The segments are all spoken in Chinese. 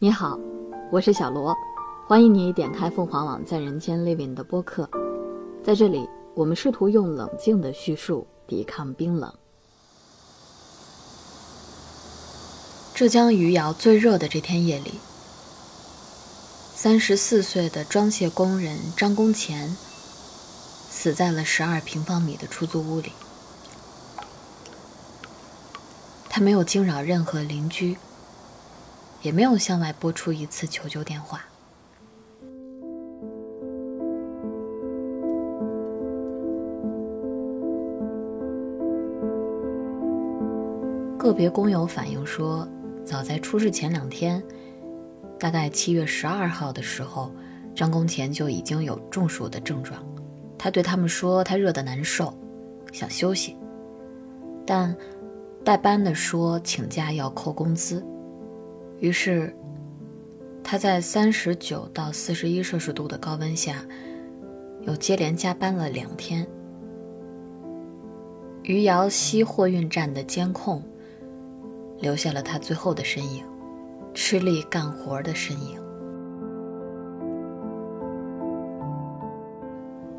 你好，我是小罗，欢迎你点开凤凰网在人间 Living 的播客。在这里，我们试图用冷静的叙述抵抗冰冷。浙江余姚最热的这天夜里，三十四岁的装卸工人张公钱死在了十二平方米的出租屋里。他没有惊扰任何邻居。也没有向外拨出一次求救电话。个别工友反映说，早在出事前两天，大概七月十二号的时候，张公前就已经有中暑的症状。他对他们说，他热得难受，想休息，但代班的说请假要扣工资。于是，他在三十九到四十一摄氏度的高温下，又接连加班了两天。余姚西货运站的监控留下了他最后的身影，吃力干活的身影。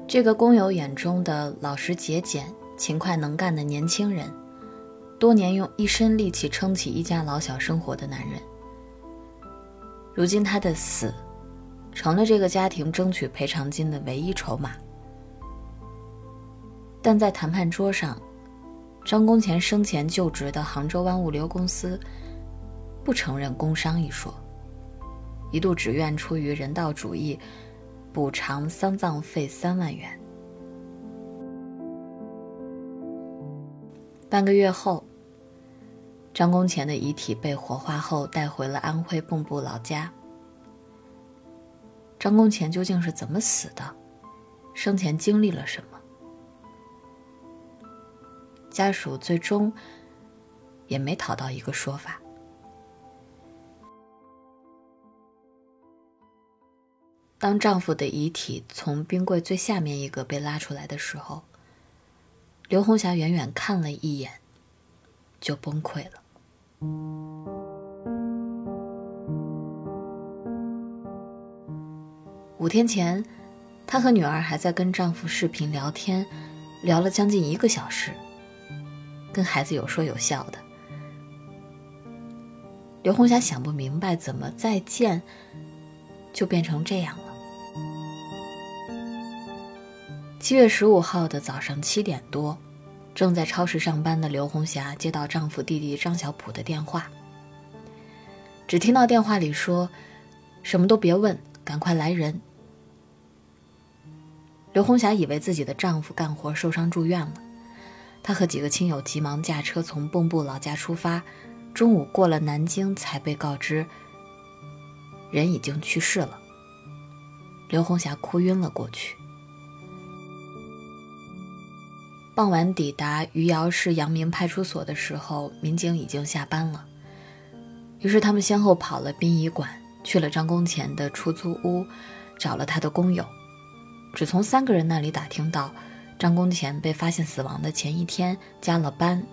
这个工友眼中的老实节俭、勤快能干的年轻人，多年用一身力气撑起一家老小生活的男人。如今他的死，成了这个家庭争取赔偿金的唯一筹码。但在谈判桌上，张公前生前就职的杭州湾物流公司不承认工伤一说，一度只愿出于人道主义补偿丧葬费三万元。半个月后。张公前的遗体被火化后带回了安徽蚌埠老家。张公前究竟是怎么死的？生前经历了什么？家属最终也没讨到一个说法。当丈夫的遗体从冰柜最下面一个被拉出来的时候，刘红霞远远看了一眼，就崩溃了。五天前，她和女儿还在跟丈夫视频聊天，聊了将近一个小时，跟孩子有说有笑的。刘红霞想不明白，怎么再见就变成这样了。七月十五号的早上七点多。正在超市上班的刘红霞接到丈夫弟弟张小普的电话，只听到电话里说：“什么都别问，赶快来人。”刘红霞以为自己的丈夫干活受伤住院了，她和几个亲友急忙驾车从蚌埠老家出发，中午过了南京才被告知人已经去世了。刘红霞哭晕了过去。傍晚抵达余姚市阳明派出所的时候，民警已经下班了。于是他们先后跑了殡仪馆，去了张公前的出租屋，找了他的工友，只从三个人那里打听到，张公前被发现死亡的前一天加了班，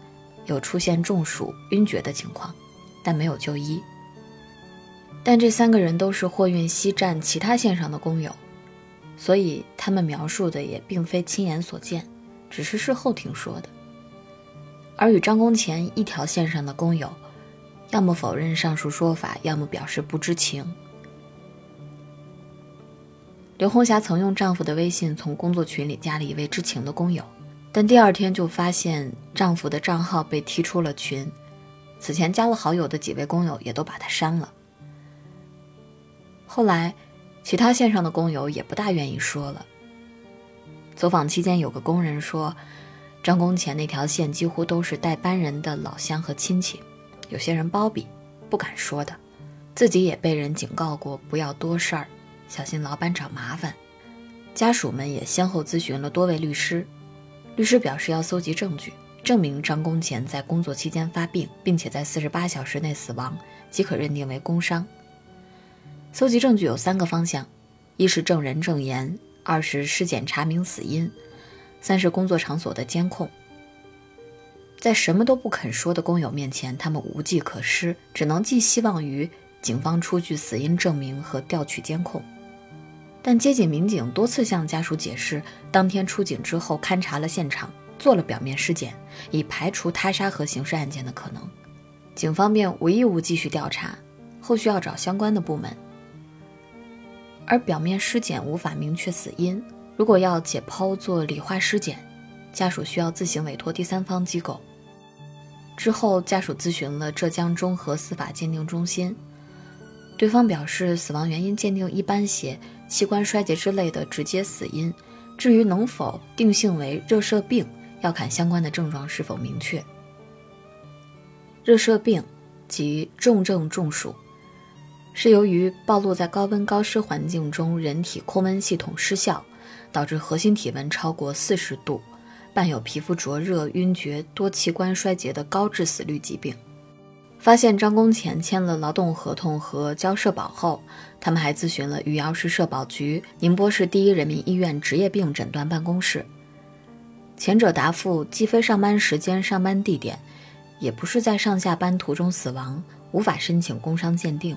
有出现中暑、晕厥的情况，但没有就医。但这三个人都是货运西站其他线上的工友，所以他们描述的也并非亲眼所见。只是事后听说的，而与张公前一条线上的工友，要么否认上述说法，要么表示不知情。刘红霞曾用丈夫的微信从工作群里加了一位知情的工友，但第二天就发现丈夫的账号被踢出了群，此前加了好友的几位工友也都把他删了。后来，其他线上的工友也不大愿意说了。走访期间，有个工人说，张公前那条线几乎都是代班人的老乡和亲戚，有些人包庇，不敢说的，自己也被人警告过不要多事儿，小心老板找麻烦。家属们也先后咨询了多位律师，律师表示要搜集证据，证明张公前在工作期间发病，并且在四十八小时内死亡，即可认定为工伤。搜集证据有三个方向，一是证人证言。二是尸检查明死因，三是工作场所的监控。在什么都不肯说的工友面前，他们无计可施，只能寄希望于警方出具死因证明和调取监控。但接警民警多次向家属解释，当天出警之后勘察了现场，做了表面尸检，以排除他杀和刑事案件的可能。警方便无义务继续调查，后续要找相关的部门。而表面尸检无法明确死因，如果要解剖做理化尸检，家属需要自行委托第三方机构。之后，家属咨询了浙江中和司法鉴定中心，对方表示死亡原因鉴定一般写器官衰竭之类的直接死因，至于能否定性为热射病，要看相关的症状是否明确。热射病即重症中暑，是由于暴露在高温高湿环境中，人体控温系统失效，导致核心体温超过四十度。伴有皮肤灼热、晕厥、多器官衰竭的高致死率疾病。发现张公前签了劳动合同和交社保后，他们还咨询了余姚市社保局、宁波市第一人民医院职业病诊断办公室。前者答复既非上班时间、上班地点，也不是在上下班途中死亡，无法申请工伤鉴定。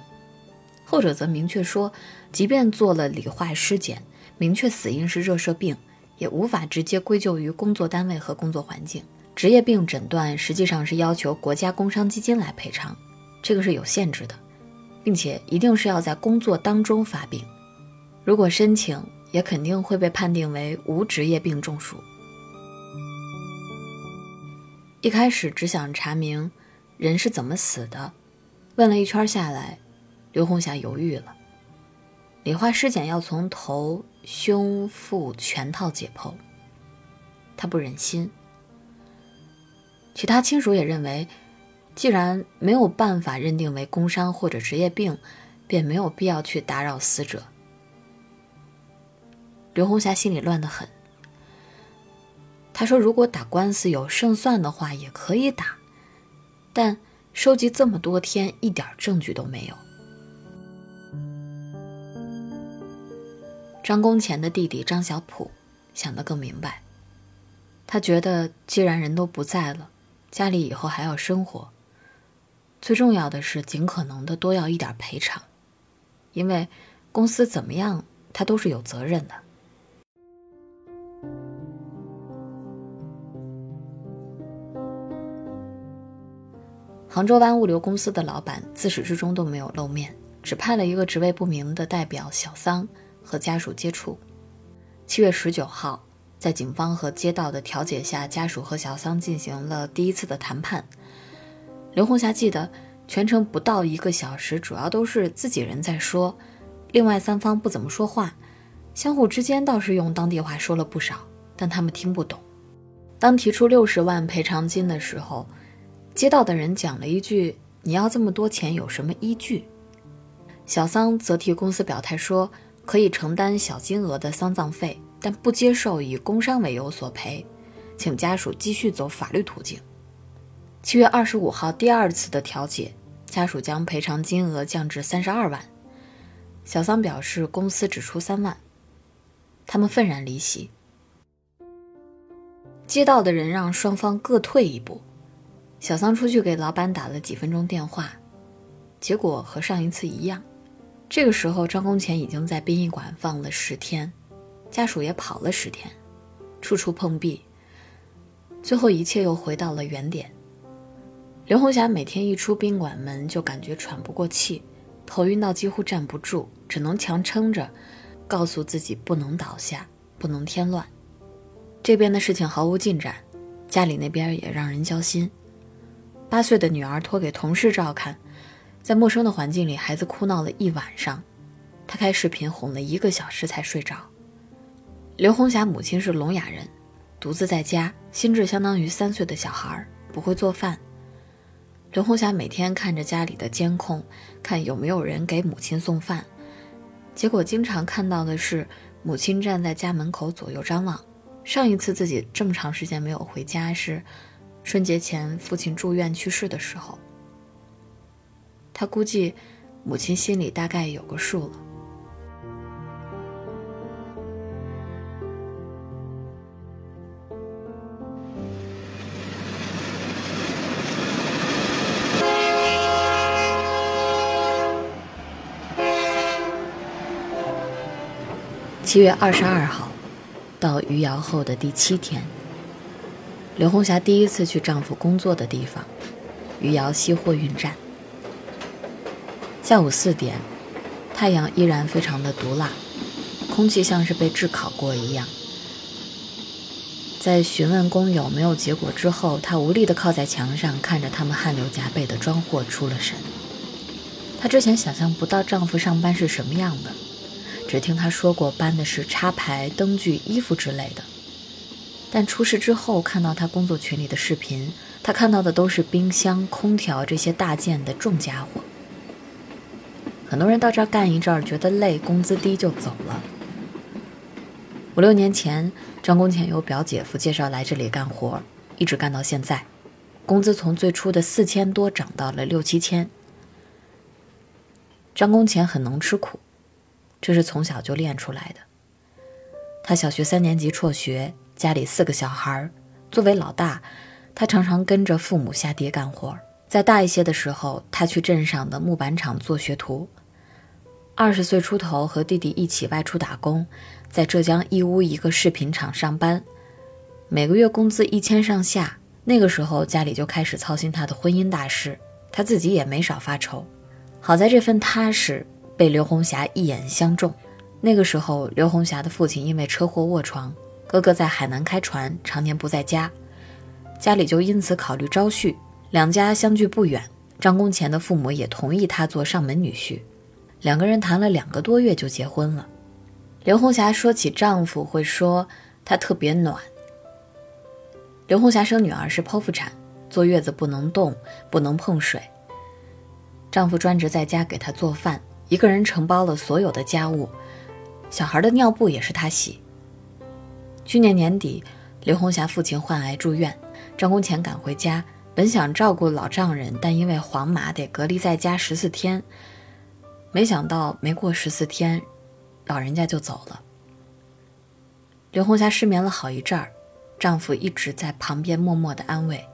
后者则明确说，即便做了理化尸检，明确死因是热射病。也无法直接归咎于工作单位和工作环境。职业病诊断实际上是要求国家工伤基金来赔偿，这个是有限制的，并且一定是要在工作当中发病。如果申请，也肯定会被判定为无职业病中暑。一开始只想查明人是怎么死的，问了一圈下来，刘红霞犹豫了。理化尸检要从头。胸腹全套解剖，她不忍心。其他亲属也认为，既然没有办法认定为工伤或者职业病，便没有必要去打扰死者。刘红霞心里乱得很。他说：“如果打官司有胜算的话，也可以打，但收集这么多天，一点证据都没有。”张公前的弟弟张小普想得更明白，他觉得既然人都不在了，家里以后还要生活，最重要的是尽可能的多要一点赔偿，因为公司怎么样，他都是有责任的。杭州湾物流公司的老板自始至终都没有露面，只派了一个职位不明的代表小桑。和家属接触。七月十九号，在警方和街道的调解下，家属和小桑进行了第一次的谈判。刘红霞记得，全程不到一个小时，主要都是自己人在说，另外三方不怎么说话，相互之间倒是用当地话说了不少，但他们听不懂。当提出六十万赔偿金的时候，街道的人讲了一句：“你要这么多钱有什么依据？”小桑则替公司表态说。可以承担小金额的丧葬费，但不接受以工伤为由索赔，请家属继续走法律途径。七月二十五号，第二次的调解，家属将赔偿金额降至三十二万，小桑表示公司只出三万，他们愤然离席。街道的人让双方各退一步，小桑出去给老板打了几分钟电话，结果和上一次一样。这个时候，张公钱已经在殡仪馆放了十天，家属也跑了十天，处处碰壁，最后一切又回到了原点。刘红霞每天一出宾馆门就感觉喘不过气，头晕到几乎站不住，只能强撑着，告诉自己不能倒下，不能添乱。这边的事情毫无进展，家里那边也让人焦心。八岁的女儿托给同事照看。在陌生的环境里，孩子哭闹了一晚上，他开视频哄了一个小时才睡着。刘红霞母亲是聋哑人，独自在家，心智相当于三岁的小孩，不会做饭。刘红霞每天看着家里的监控，看有没有人给母亲送饭，结果经常看到的是母亲站在家门口左右张望。上一次自己这么长时间没有回家是春节前父亲住院去世的时候。他估计母亲心里大概有个数了。七月二十二号，到余姚后的第七天，刘红霞第一次去丈夫工作的地方——余姚西货运站。下午四点，太阳依然非常的毒辣，空气像是被炙烤过一样。在询问工友没有结果之后，她无力地靠在墙上，看着他们汗流浃背的装货，出了神。她之前想象不到丈夫上班是什么样的。只听他说过搬的是插排、灯具、衣服之类的，但出事之后看到他工作群里的视频，他看到的都是冰箱、空调这些大件的重家伙。很多人到这儿干一阵儿，觉得累，工资低就走了。五六年前，张工钱由表姐夫介绍来这里干活，一直干到现在，工资从最初的四千多涨到了六七千。张工钱很能吃苦。这是从小就练出来的。他小学三年级辍学，家里四个小孩，作为老大，他常常跟着父母下地干活。再大一些的时候，他去镇上的木板厂做学徒。二十岁出头，和弟弟一起外出打工，在浙江义乌一个饰品厂上班，每个月工资一千上下。那个时候，家里就开始操心他的婚姻大事，他自己也没少发愁。好在这份踏实。被刘红霞一眼相中。那个时候，刘红霞的父亲因为车祸卧床，哥哥在海南开船，常年不在家，家里就因此考虑招婿。两家相距不远，张公钱的父母也同意他做上门女婿。两个人谈了两个多月就结婚了。刘红霞说起丈夫，会说他特别暖。刘红霞生女儿是剖腹产，坐月子不能动，不能碰水。丈夫专职在家给她做饭。一个人承包了所有的家务，小孩的尿布也是他洗。去年年底，刘红霞父亲患癌住院，张公钱赶回家，本想照顾老丈人，但因为黄码得隔离在家十四天，没想到没过十四天，老人家就走了。刘红霞失眠了好一阵儿，丈夫一直在旁边默默的安慰。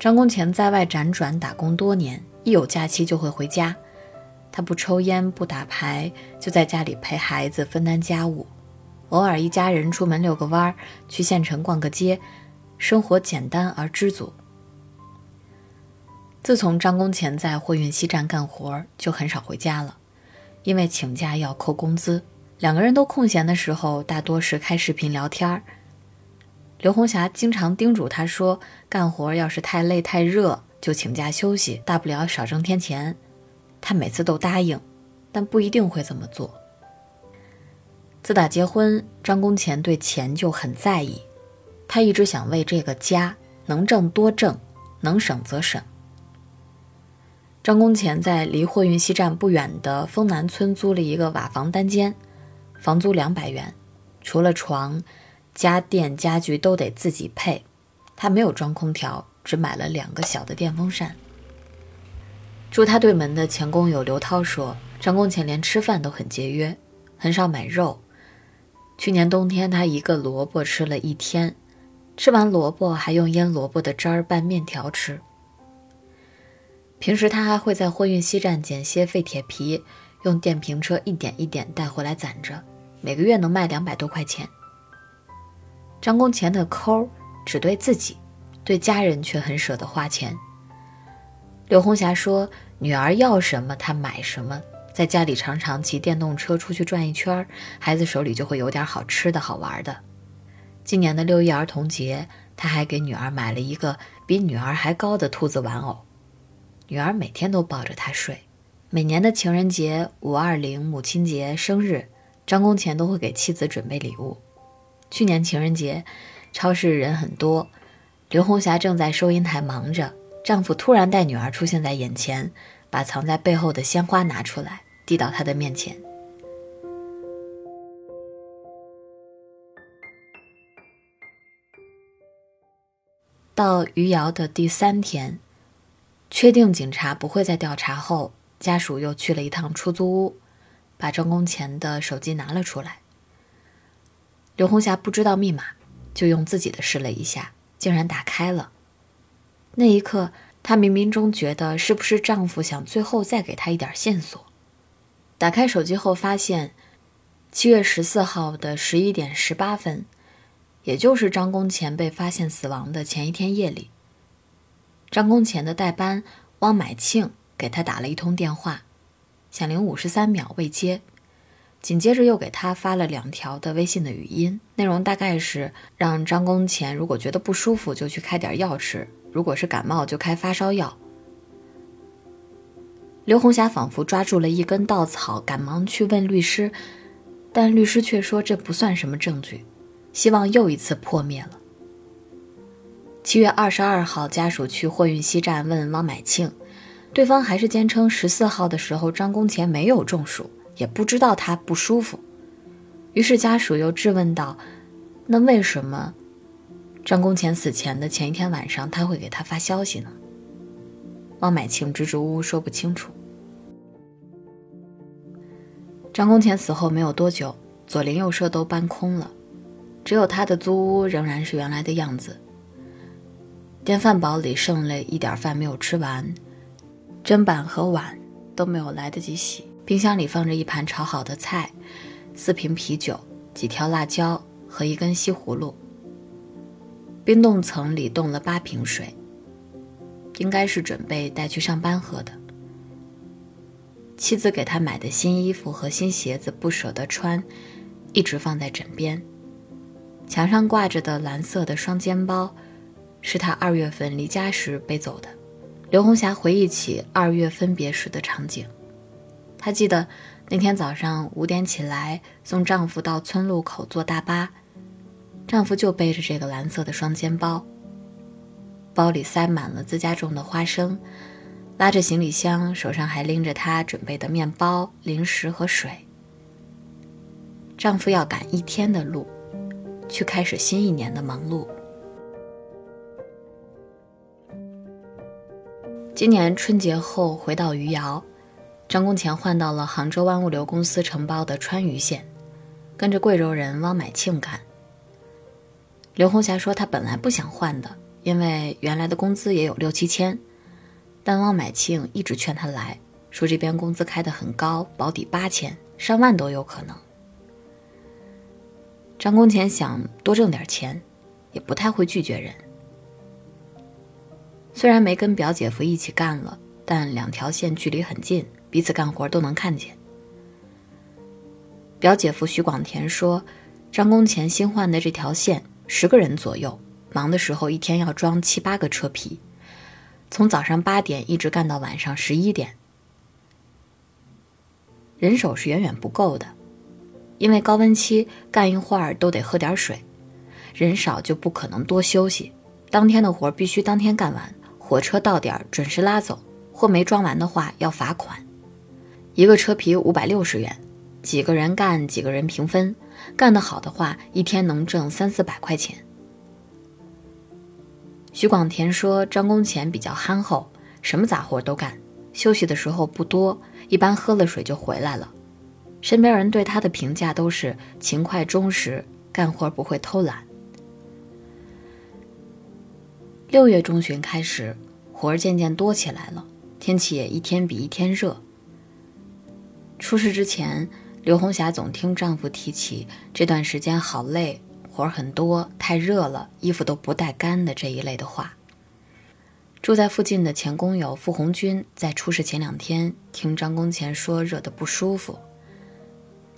张公钱在外辗转打工多年，一有假期就会回家。他不抽烟，不打牌，就在家里陪孩子，分担家务。偶尔一家人出门遛个弯儿，去县城逛个街，生活简单而知足。自从张公钱在货运西站干活，就很少回家了，因为请假要扣工资。两个人都空闲的时候，大多是开视频聊天儿。刘红霞经常叮嘱他说：“干活要是太累太热，就请假休息，大不了少挣天钱。”他每次都答应，但不一定会这么做。自打结婚，张公钱对钱就很在意，他一直想为这个家能挣多挣，能省则省。张公钱在离货运西站不远的丰南村租了一个瓦房单间，房租两百元，除了床、家电、家具都得自己配。他没有装空调，只买了两个小的电风扇。住他对门的前工友刘涛说：“张公钱连吃饭都很节约，很少买肉。去年冬天，他一个萝卜吃了一天，吃完萝卜还用腌萝卜的汁儿拌面条吃。平时他还会在货运西站捡些废铁皮，用电瓶车一点一点带回来攒着，每个月能卖两百多块钱。张公钱的抠只对自己，对家人却很舍得花钱。”刘红霞说：“女儿要什么，她买什么。在家里常常骑电动车出去转一圈，孩子手里就会有点好吃的好玩的。今年的六一儿童节，他还给女儿买了一个比女儿还高的兔子玩偶。女儿每天都抱着他睡。每年的情人节、五二零、母亲节、生日，张公钱都会给妻子准备礼物。去年情人节，超市人很多，刘红霞正在收银台忙着。”丈夫突然带女儿出现在眼前，把藏在背后的鲜花拿出来，递到她的面前。到余姚的第三天，确定警察不会再调查后，家属又去了一趟出租屋，把张工钱的手机拿了出来。刘红霞不知道密码，就用自己的试了一下，竟然打开了。那一刻，她冥冥中觉得，是不是丈夫想最后再给她一点线索？打开手机后，发现七月十四号的十一点十八分，也就是张公前被发现死亡的前一天夜里，张公前的代班汪买庆给他打了一通电话，响铃五十三秒未接，紧接着又给他发了两条的微信的语音，内容大概是让张公前如果觉得不舒服就去开点药吃，如果是感冒就开发烧药。刘红霞仿佛抓住了一根稻草，赶忙去问律师，但律师却说这不算什么证据，希望又一次破灭了。七月二十二号，家属去货运西站问汪买庆，对方还是坚称十四号的时候张公前没有中暑，也不知道他不舒服。于是家属又质问道：“那为什么张公前死前的前一天晚上他会给他发消息呢？”汪买庆支支吾吾说不清楚。张公前死后没有多久，左邻右舍都搬空了，只有他的租屋仍然是原来的样子。电饭煲里剩了一点饭没有吃完，砧板和碗都没有来得及洗。冰箱里放着一盘炒好的菜，四瓶啤酒，几条辣椒和一根西葫芦。冰冻层里冻了八瓶水，应该是准备带去上班喝的。妻子给他买的新衣服和新鞋子不舍得穿，一直放在枕边。墙上挂着的蓝色的双肩包，是他二月份离家时背走的。刘红霞回忆起二月分别时的场景，她记得那天早上五点起来送丈夫到村路口坐大巴，丈夫就背着这个蓝色的双肩包，包里塞满了自家种的花生。拉着行李箱，手上还拎着她准备的面包、零食和水。丈夫要赶一天的路，去开始新一年的忙碌。今年春节后回到余姚，张公钱换到了杭州湾物流公司承包的川渝线，跟着贵州人汪买庆干。刘红霞说，她本来不想换的，因为原来的工资也有六七千。但汪买庆一直劝他来说，这边工资开得很高，保底八千，上万都有可能。张公前想多挣点钱，也不太会拒绝人。虽然没跟表姐夫一起干了，但两条线距离很近，彼此干活都能看见。表姐夫徐广田说，张公前新换的这条线，十个人左右，忙的时候一天要装七八个车皮。从早上八点一直干到晚上十一点，人手是远远不够的，因为高温期干一会儿都得喝点水，人少就不可能多休息。当天的活必须当天干完，火车到点准时拉走，货没装完的话要罚款。一个车皮五百六十元，几个人干几个人平分，干得好的话一天能挣三四百块钱。徐广田说：“张公钱比较憨厚，什么杂活都干，休息的时候不多，一般喝了水就回来了。身边人对他的评价都是勤快忠实，干活不会偷懒。”六月中旬开始，活儿渐渐多起来了，天气也一天比一天热。出事之前，刘红霞总听丈夫提起这段时间好累。活儿很多，太热了，衣服都不带干的这一类的话。住在附近的前工友付红军在出事前两天听张公前说热得不舒服，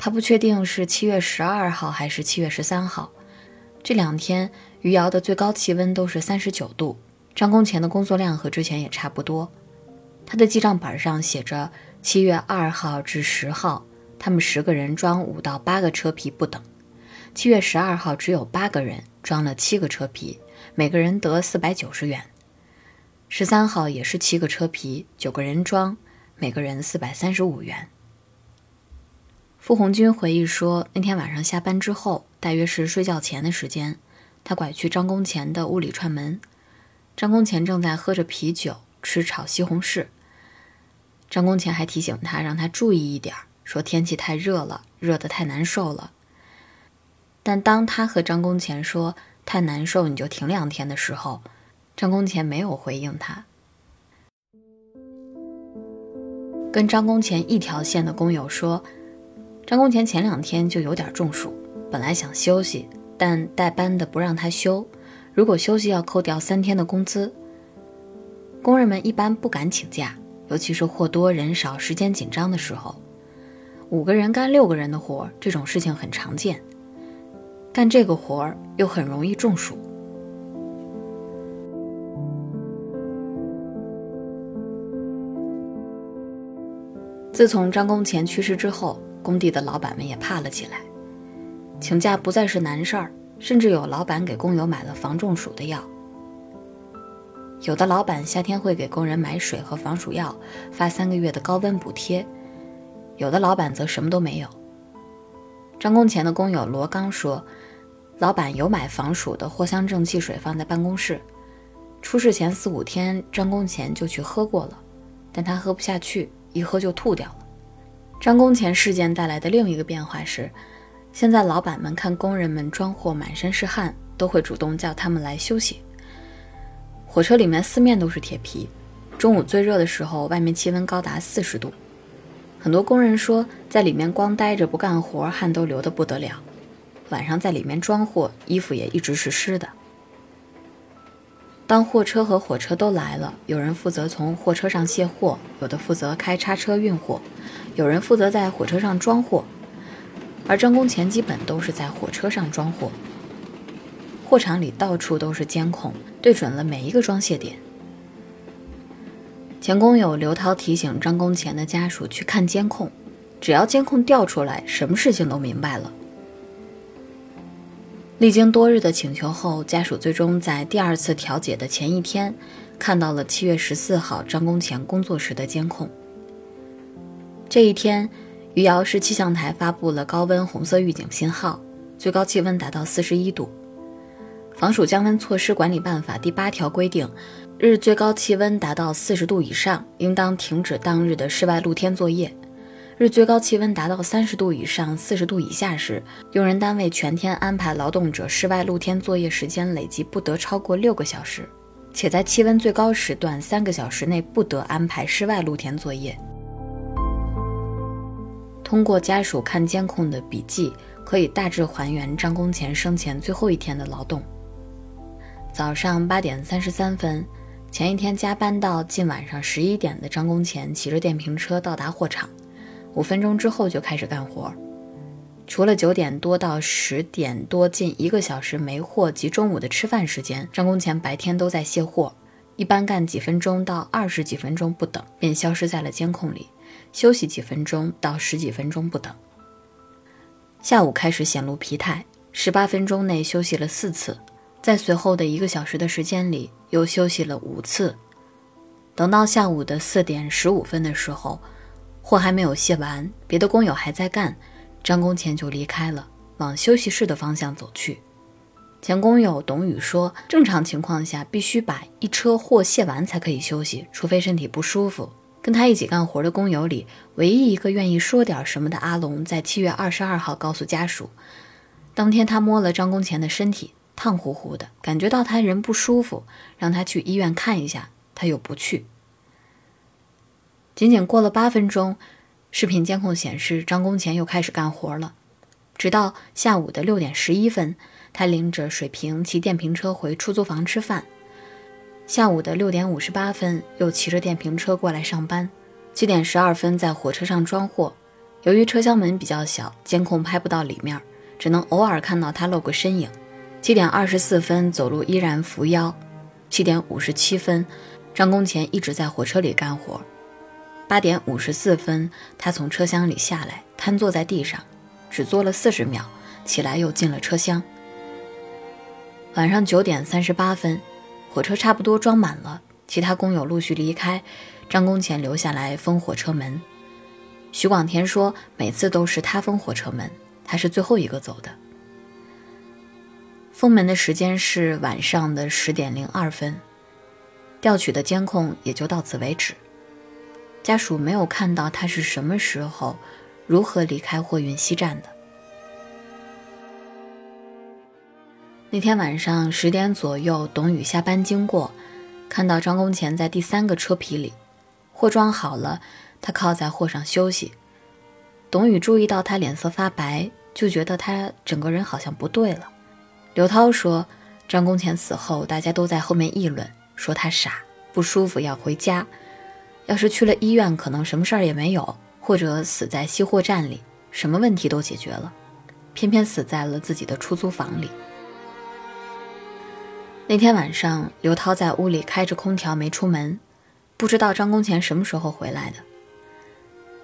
他不确定是七月十二号还是七月十三号，这两天余姚的最高气温都是三十九度，张工前的工作量和之前也差不多。他的记账本上写着七月二号至十号，他们十个人装五到八个车皮不等。七月十二号，只有八个人装了七个车皮，每个人得四百九十元。十三号也是七个车皮，九个人装，每个人四百三十五元。傅红军回忆说，那天晚上下班之后，大约是睡觉前的时间，他拐去张公前的屋里串门。张公前正在喝着啤酒，吃炒西红柿。张公前还提醒他，让他注意一点，说天气太热了，热得太难受了。但当他和张公前说太难受，你就停两天的时候，张公前没有回应他。跟张公前一条线的工友说，张公前前两天就有点中暑，本来想休息，但代班的不让他休，如果休息要扣掉三天的工资。工人们一般不敢请假，尤其是货多人少、时间紧张的时候。五个人干六个人的活，这种事情很常见。干这个活儿又很容易中暑。自从张公前去世之后，工地的老板们也怕了起来，请假不再是难事儿，甚至有老板给工友买了防中暑的药。有的老板夏天会给工人买水和防暑药，发三个月的高温补贴；有的老板则什么都没有。张公前的工友罗刚说，老板有买防暑的藿香正气水放在办公室，出事前四五天，张公前就去喝过了，但他喝不下去，一喝就吐掉了。张公前事件带来的另一个变化是，现在老板们看工人们装货满身是汗，都会主动叫他们来休息。火车里面四面都是铁皮，中午最热的时候，外面气温高达四十度。很多工人说，在里面光待着不干活，汗都流得不得了。晚上在里面装货，衣服也一直是湿的。当货车和火车都来了，有人负责从货车上卸货，有的负责开叉车运货，有人负责在火车上装货，而张工前基本都是在火车上装货。货场里到处都是监控，对准了每一个装卸点。前工友刘涛提醒张工前的家属去看监控，只要监控调出来，什么事情都明白了。历经多日的请求后，家属最终在第二次调解的前一天，看到了七月十四号张工前工作时的监控。这一天，余姚市气象台发布了高温红色预警信号，最高气温达到四十一度。防暑降温措施管理办法第八条规定，日最高气温达到四十度以上，应当停止当日的室外露天作业；日最高气温达到三十度以上、四十度以下时，用人单位全天安排劳动者室外露天作业时间累计不得超过六个小时，且在气温最高时段三个小时内不得安排室外露天作业。通过家属看监控的笔记，可以大致还原张工前生前最后一天的劳动。早上八点三十三分，前一天加班到近晚上十一点的张工前骑着电瓶车到达货场，五分钟之后就开始干活。除了九点多到十点多近一个小时没货及中午的吃饭时间，张工前白天都在卸货，一般干几分钟到二十几分钟不等，便消失在了监控里，休息几分钟到十几分钟不等。下午开始显露疲态，十八分钟内休息了四次。在随后的一个小时的时间里，又休息了五次。等到下午的四点十五分的时候，货还没有卸完，别的工友还在干，张工前就离开了，往休息室的方向走去。前工友董宇说：“正常情况下，必须把一车货卸完才可以休息，除非身体不舒服。”跟他一起干活的工友里，唯一一个愿意说点什么的阿龙，在七月二十二号告诉家属，当天他摸了张工前的身体。烫乎乎的，感觉到他人不舒服，让他去医院看一下，他又不去。仅仅过了八分钟，视频监控显示张工前又开始干活了。直到下午的六点十一分，他拎着水瓶骑电瓶车回出租房吃饭。下午的六点五十八分，又骑着电瓶车过来上班。七点十二分，在火车上装货。由于车厢门比较小，监控拍不到里面，只能偶尔看到他露个身影。七点二十四分，走路依然扶腰。七点五十七分，张工前一直在火车里干活。八点五十四分，他从车厢里下来，瘫坐在地上，只坐了四十秒，起来又进了车厢。晚上九点三十八分，火车差不多装满了，其他工友陆续离开，张工前留下来封火车门。徐广田说，每次都是他封火车门，他是最后一个走的。封门的时间是晚上的十点零二分，调取的监控也就到此为止。家属没有看到他是什么时候、如何离开货运西站的。那天晚上十点左右，董宇下班经过，看到张工前在第三个车皮里，货装好了，他靠在货上休息。董宇注意到他脸色发白，就觉得他整个人好像不对了。刘涛说，张公钱死后，大家都在后面议论，说他傻，不舒服要回家。要是去了医院，可能什么事儿也没有，或者死在西货站里，什么问题都解决了。偏偏死在了自己的出租房里。那天晚上，刘涛在屋里开着空调没出门，不知道张公钱什么时候回来的。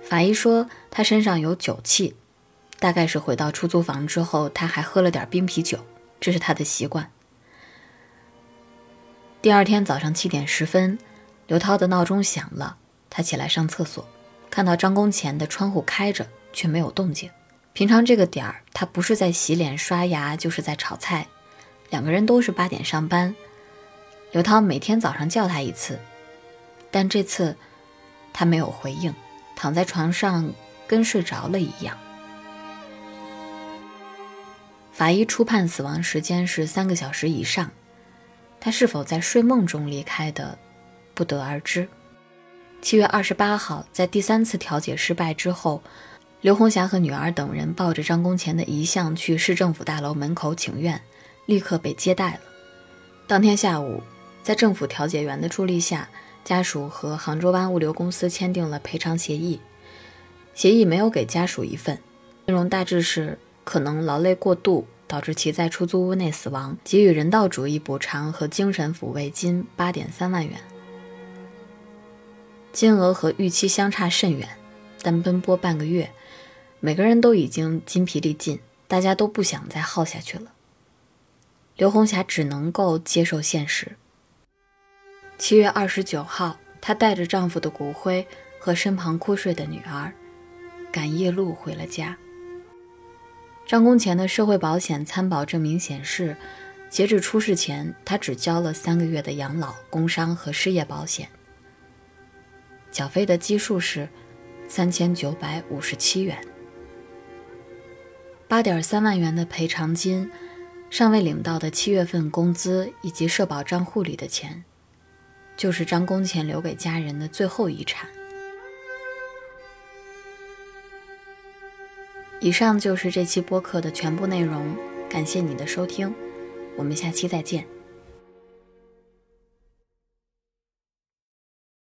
法医说他身上有酒气，大概是回到出租房之后，他还喝了点冰啤酒，这是他的习惯。第二天早上七点十分，刘涛的闹钟响了，他起来上厕所，看到张公钱的窗户开着，却没有动静。平常这个点儿，他不是在洗脸刷牙，就是在炒菜。两个人都是八点上班。刘涛每天早上叫他一次，但这次他没有回应，躺在床上跟睡着了一样。法医初判死亡时间是三个小时以上，他是否在睡梦中离开的，不得而知。七月二十八号，在第三次调解失败之后。刘红霞和女儿等人抱着张公钱的遗像去市政府大楼门口请愿，立刻被接待了。当天下午，在政府调解员的助力下，家属和杭州湾物流公司签订了赔偿协议。协议没有给家属一份，内容大致是：可能劳累过度导致其在出租屋内死亡，给予人道主义补偿和精神抚慰金八点三万元。金额和预期相差甚远，但奔波半个月。每个人都已经筋疲力尽，大家都不想再耗下去了。刘红霞只能够接受现实。七月二十九号，她带着丈夫的骨灰和身旁哭睡的女儿，赶夜路回了家。张工前的社会保险参保证明显示，截止出事前，他只交了三个月的养老、工伤和失业保险，缴费的基数是三千九百五十七元。八点三万元的赔偿金，尚未领到的七月份工资以及社保账户里的钱，就是张工前留给家人的最后遗产。以上就是这期播客的全部内容，感谢你的收听，我们下期再见。